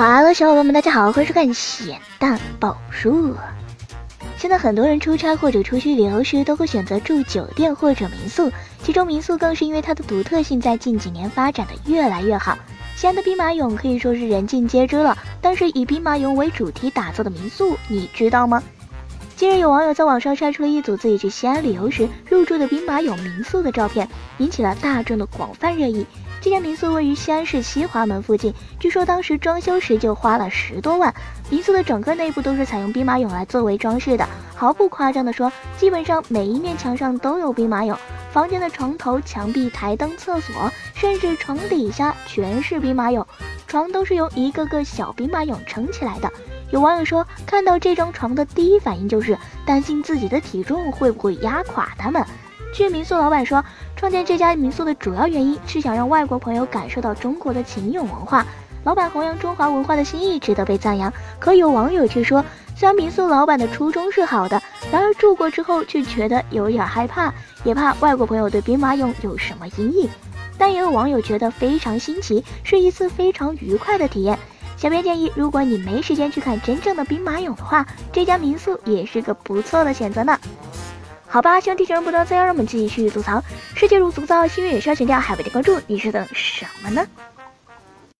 哈喽，小伙伴们，大家好，欢迎收看《咸蛋宝说》。现在很多人出差或者出去旅游时，都会选择住酒店或者民宿，其中民宿更是因为它的独特性，在近几年发展的越来越好。西安的兵马俑可以说是人尽皆知了，但是以兵马俑为主题打造的民宿，你知道吗？近日有网友在网上晒出了一组自己去西安旅游时入住的兵马俑民宿的照片，引起了大众的广泛热议。这家民宿位于西安市西华门附近，据说当时装修时就花了十多万。民宿的整个内部都是采用兵马俑来作为装饰的，毫不夸张的说，基本上每一面墙上都有兵马俑。房间的床头、墙壁、台灯、厕所，甚至床底下全是兵马俑，床都是由一个个小兵马俑撑起来的。有网友说，看到这张床的第一反应就是担心自己的体重会不会压垮他们。据民宿老板说，创建这家民宿的主要原因是想让外国朋友感受到中国的秦俑文化。老板弘扬中华文化的心意值得被赞扬。可有网友却说，虽然民宿老板的初衷是好的，然而住过之后却觉得有点害怕，也怕外国朋友对兵马俑有什么阴影。但也有网友觉得非常新奇，是一次非常愉快的体验。小编建议，如果你没时间去看真正的兵马俑的话，这家民宿也是个不错的选择呢。好吧，希望地球人不得再让我们继续吐槽。世界如此浮躁，心愿也需要强调，还不点关注，你是等什么呢？